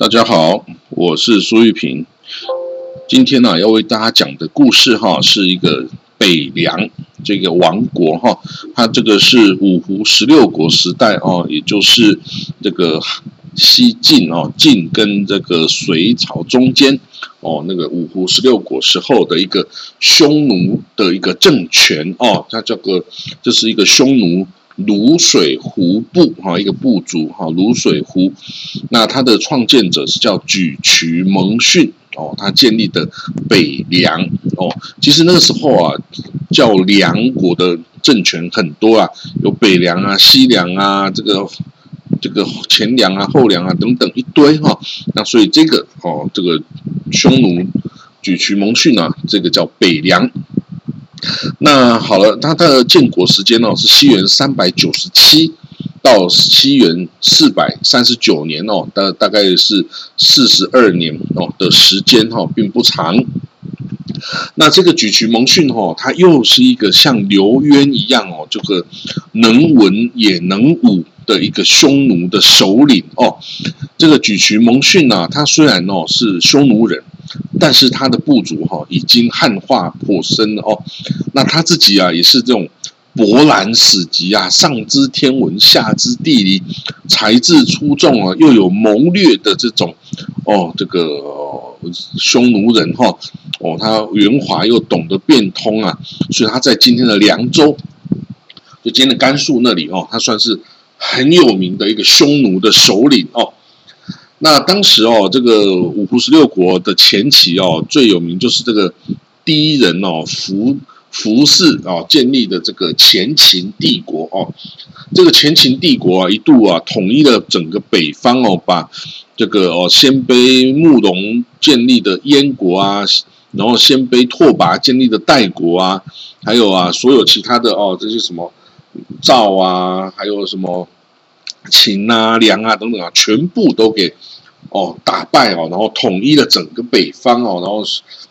大家好，我是苏玉平。今天呢，要为大家讲的故事哈，是一个北凉这个王国哈。它这个是五胡十六国时代哦，也就是这个西晋哦，晋跟这个隋朝中间哦，那个五胡十六国时候的一个匈奴的一个政权哦，它这个这是一个匈奴。卤水胡部哈，一个部族哈，卤水胡，那他的创建者是叫沮渠蒙逊哦，他建立的北凉哦，其实那个时候啊，叫梁国的政权很多啊，有北凉啊、西凉啊，这个这个前凉啊、后凉啊等等一堆哈，那所以这个哦，这个匈奴沮渠蒙逊啊，这个叫北凉。那好了，它的建国时间呢是西元三百九十七到西元四百三十九年哦，大大概是四十二年哦的时间哈，并不长。那这个举渠蒙逊哈，他又是一个像刘渊一样哦，这个能文也能武的一个匈奴的首领哦。这个举渠蒙逊呢，他虽然哦是匈奴人。但是他的部族哈已经汉化颇深了哦，那他自己啊也是这种博览史籍啊，上知天文下知地理，才智出众啊，又有谋略的这种哦，这个匈奴人哈哦，他圆滑又懂得变通啊，所以他在今天的凉州，就今天的甘肃那里哦，他算是很有名的一个匈奴的首领哦。那当时哦，这个五胡十六国的前期哦，最有名就是这个第一人哦，服服氏哦建立的这个前秦帝国哦。这个前秦帝国啊，一度啊统一了整个北方哦，把这个哦鲜卑慕容建立的燕国啊，然后鲜卑拓跋建立的代国啊，还有啊所有其他的哦这些什么赵啊，还有什么秦啊、梁啊等等啊，全部都给。哦，打败哦，然后统一了整个北方哦，然后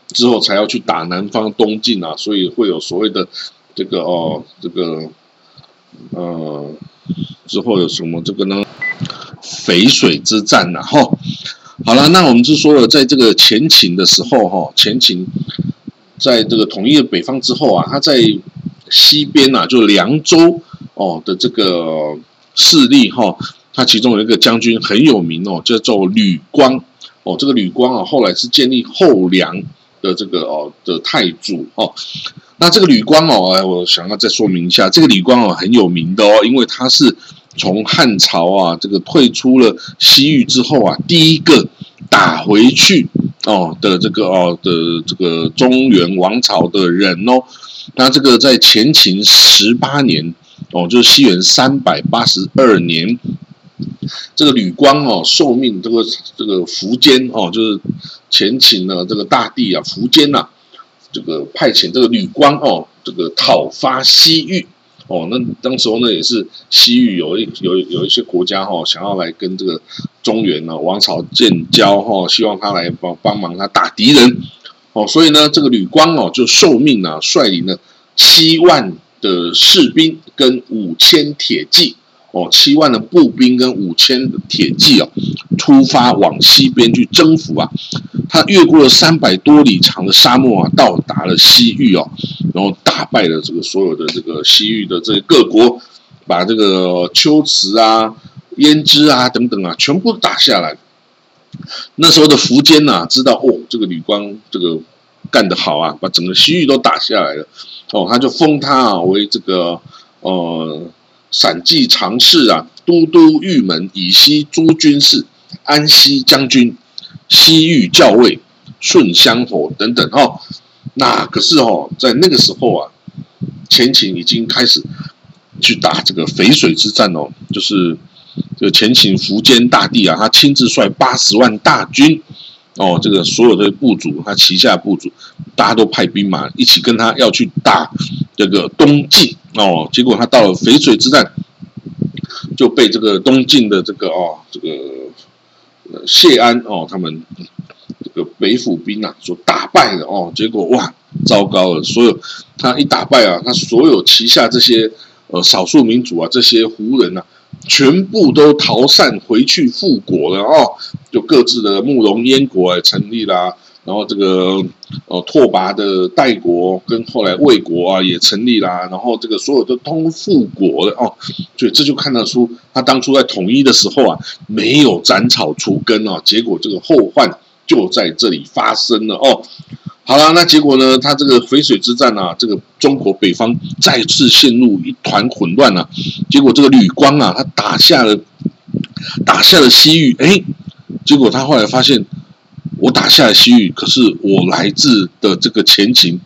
之后才要去打南方东晋啊，所以会有所谓的这个哦，这个呃，之后有什么这个呢？淝水之战呐，哈，好了，那我们就说了，在这个前秦的时候哈，前秦在这个统一了北方之后啊，他在西边呐，就凉州哦的这个势力哈。他其中有一个将军很有名哦，叫做吕光哦。这个吕光啊，后来是建立后梁的这个哦的太祖哦。那这个吕光哦，哎，我想要再说明一下，这个吕光哦很有名的哦，因为他是从汉朝啊这个退出了西域之后啊，第一个打回去哦的这个哦的这个中原王朝的人哦。那这个在前秦十八年哦，就是西元三百八十二年。这个吕光哦，受命这个这个苻坚哦，就是前秦的这个大帝啊，苻坚呐，这个派遣这个吕光哦，这个讨伐西域哦，那当时候呢也是西域有一有有一些国家哈，想要来跟这个中原呢王朝建交哈，希望他来帮帮忙他打敌人哦，所以呢这个吕光哦就受命啊，率领了七万的士兵跟五千铁骑。哦，七万的步兵跟五千的铁骑哦，出发往西边去征服啊。他越过了三百多里长的沙漠啊，到达了西域哦，然后打败了这个所有的这个西域的这个各国，把这个龟兹啊、胭脂啊等等啊，全部打下来。那时候的苻坚呐，知道哦，这个吕光这个干得好啊，把整个西域都打下来了。哦，他就封他啊为这个呃。陕骑常侍啊，都督玉门以西诸军事，安西将军，西域校尉，顺香侯等等哦。那可是哦，在那个时候啊，前秦已经开始去打这个淝水之战哦，就是这个前秦苻坚大帝啊，他亲自率八十万大军哦，这个所有的部族，他旗下部族，大家都派兵马一起跟他要去打这个东晋。哦，结果他到了淝水之战，就被这个东晋的这个哦，这个谢安哦，他们这个北府兵啊，所打败了哦。结果哇，糟糕了！所有他一打败啊，他所有旗下这些呃少数民族啊，这些胡人啊，全部都逃散回去复国了哦。就各自的慕容燕国也成立啦。然后这个呃拓跋的代国跟后来魏国啊也成立啦，然后这个所有的通复国了哦，所以这就看得出他当初在统一的时候啊没有斩草除根哦，结果这个后患就在这里发生了哦。好了，那结果呢？他这个淝水之战啊，这个中国北方再次陷入一团混乱啊。结果这个吕光啊，他打下了打下了西域，哎，结果他后来发现。我打下了西域，可是我来自的这个前秦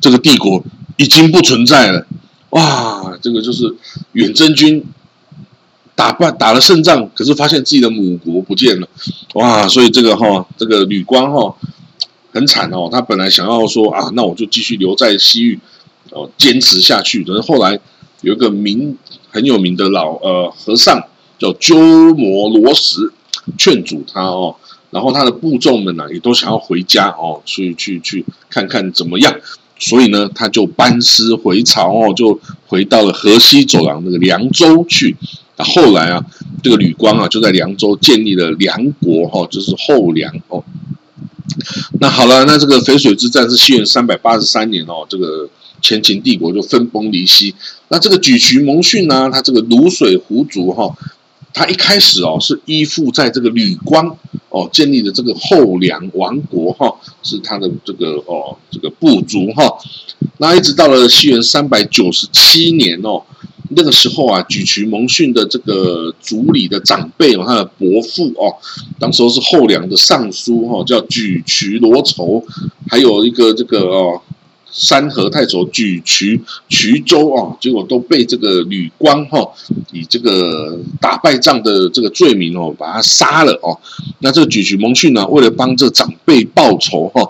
这个帝国已经不存在了。哇，这个就是远征军打败打了胜仗，可是发现自己的母国不见了。哇，所以这个哈，这个吕光哈很惨哦。他本来想要说啊，那我就继续留在西域哦，坚持下去。可是后来有一个名很有名的老呃和尚叫鸠摩罗什劝阻他哦。然后他的部众们呢，也都想要回家哦，去去去看看怎么样。所以呢，他就班师回朝哦，就回到了河西走廊那个凉州去。那后来啊，这个吕光啊，就在凉州建立了梁国哈，就是后梁哦。那好了，那这个淝水之战是西元三百八十三年哦，这个前秦帝国就分崩离析。那这个举渠蒙逊呢，他这个卤水胡族哈。他一开始哦是依附在这个吕光哦建立的这个后梁王国哈，是他的这个哦这个部族哈。那一直到了西元三百九十七年哦，那个时候啊，举渠蒙逊的这个族里的长辈哦，他的伯父哦，当时候是后梁的尚书哈，叫举渠罗筹，还有一个这个哦。山河太守举渠衢州啊，结果都被这个吕光哈以这个打败仗的这个罪名哦，把他杀了哦。那这个举渠蒙逊呢，为了帮这长辈报仇哈，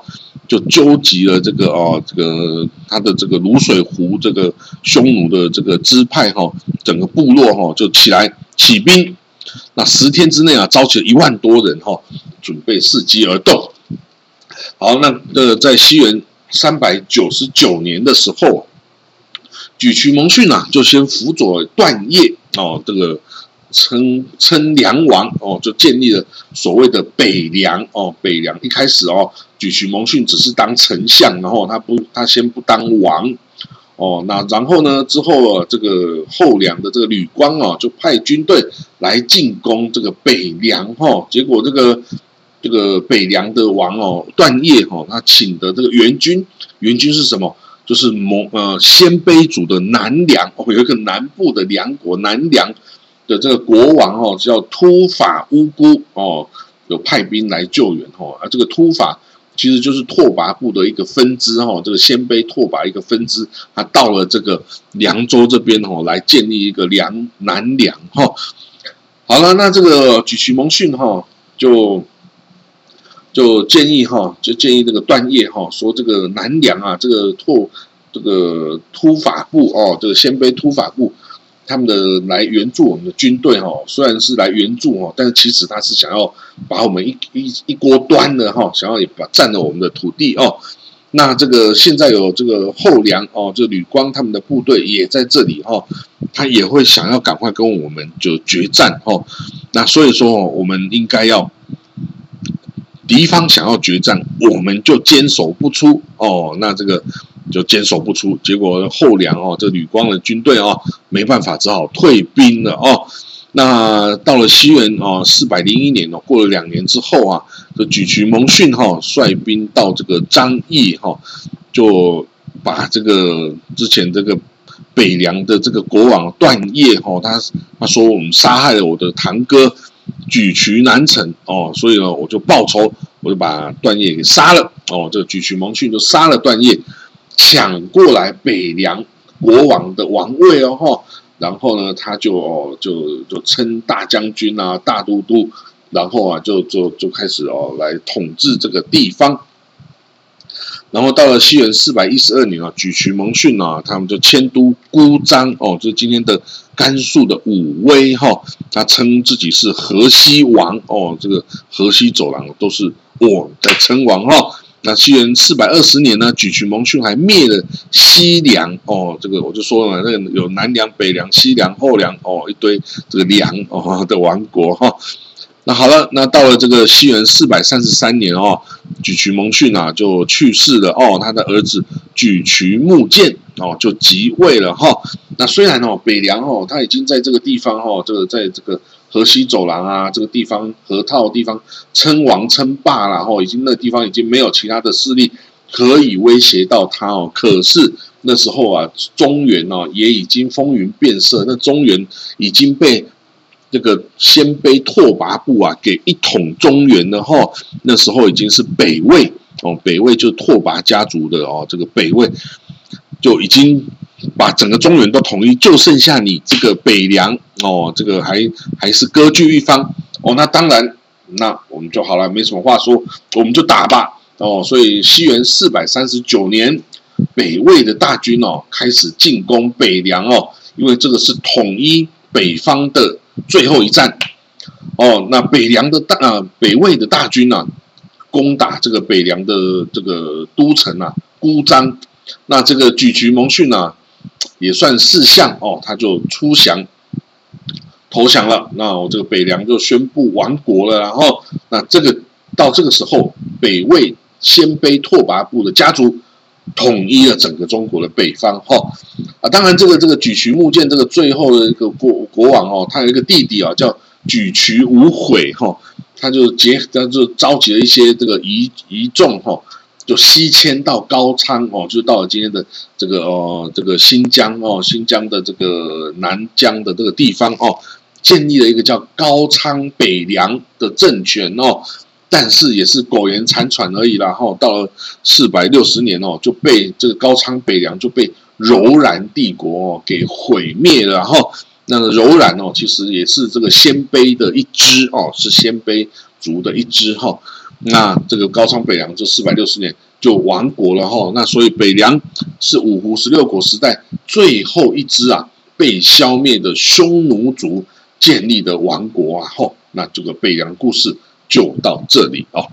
就纠集了这个哦，这个他的这个卤水湖这个匈奴的这个支派哈，整个部落哈就起来起兵。那十天之内啊，招集了一万多人哈，准备伺机而动。好，那呃，在西元。三百九十九年的时候，举渠蒙逊呐，就先辅佐段业哦，这个称称梁王哦，就建立了所谓的北梁哦。北梁一开始哦，举渠蒙逊只是当丞相，然后他不，他先不当王哦。那然后呢，之后啊，这个后梁的这个吕光哦，就派军队来进攻这个北梁哈，结果这个。这个北凉的王哦，段业哈，他请的这个援军，援军是什么？就是蒙呃鲜卑族的南凉哦，有一个南部的梁国南凉的这个国王哦，叫突法乌孤哦，有派兵来救援哦。啊，这个突法其实就是拓跋部的一个分支哦，这个鲜卑拓跋一个分支，他到了这个凉州这边哦，来建立一个凉南凉哈。好了，那这个举渠蒙逊哈就。就建议哈，就建议这个段业哈，说这个南梁啊，这个拓这个突法部哦，这个鲜卑突法部，他们的来援助我们的军队哈，虽然是来援助哈，但是其实他是想要把我们一一一锅端的哈，想要也把占了我们的土地哦。那这个现在有这个后梁哦，这吕光他们的部队也在这里哈，他也会想要赶快跟我们就决战哦。那所以说哦，我们应该要。敌方想要决战，我们就坚守不出哦。那这个就坚守不出，结果后梁哦，这吕光的军队哦，没办法，只好退兵了哦。那到了西元哦四百零一年哦，过了两年之后啊，这举渠蒙逊哈率兵到这个张掖哈，就把这个之前这个北凉的这个国王段业哈，他他说我们杀害了我的堂哥。举渠难成哦，所以呢，我就报仇，我就把段业给杀了哦。这个举渠蒙逊就杀了段业，抢过来北凉国王的王位哦哈。然后呢，他就哦就就称大将军啊、大都督，然后啊就就就开始哦来统治这个地方。然后到了西元四百一十二年啊，举渠蒙逊啊，他们就迁都姑臧哦，就是今天的甘肃的武威哈。他称自己是河西王哦，这个河西走廊都是我的称王哈。那西元四百二十年呢，举渠蒙逊还灭了西凉哦，这个我就说了，那个有南凉、北凉、西凉、后凉哦，一堆这个凉哦的王国哈。那好了，那到了这个西元四百三十三年哦，举渠蒙逊啊就去世了哦，他的儿子举渠木建哦就即位了哈。那虽然哦北凉哦他已经在这个地方哦，这个在这个河西走廊啊这个地方河套地方称王称霸了哈，已经那地方已经没有其他的势力可以威胁到他哦。可是那时候啊中原哦也已经风云变色，那中原已经被。这个鲜卑拓跋部啊，给一统中原了哈。那时候已经是北魏哦，北魏就是拓跋家族的哦，这个北魏就已经把整个中原都统一，就剩下你这个北凉哦，这个还还是割据一方哦。那当然，那我们就好了，没什么话说，我们就打吧哦。所以西元四百三十九年，北魏的大军哦开始进攻北凉哦，因为这个是统一北方的。最后一战，哦，那北凉的大啊，北魏的大军啊，攻打这个北凉的这个都城啊，孤张。那这个举渠蒙逊呢，也算四相哦，他就出降投降了。那我这个北凉就宣布亡国了。然后，那这个到这个时候，北魏鲜卑拓跋部的家族。统一了整个中国的北方，哈啊，当然这个这个沮渠木剑这个最后的一个国国王哦，他有一个弟弟啊，叫沮渠无悔哈，他就结他就召集了一些这个遗遗众哈，就西迁到高昌哦，就到了今天的这个哦这个新疆哦，新疆的这个南疆的这个地方哦，建立了一个叫高昌北凉的政权哦。但是也是苟延残喘而已啦，哈，到了四百六十年哦，就被这个高昌北凉就被柔然帝国给毁灭了，然后。那个柔然哦，其实也是这个鲜卑的一支哦，是鲜卑族的一支哈。那这个高昌北凉这四百六十年就亡国了哈。那所以北凉是五胡十六国时代最后一支啊被消灭的匈奴族建立的王国啊，哈。那这个北凉故事。就到这里哦。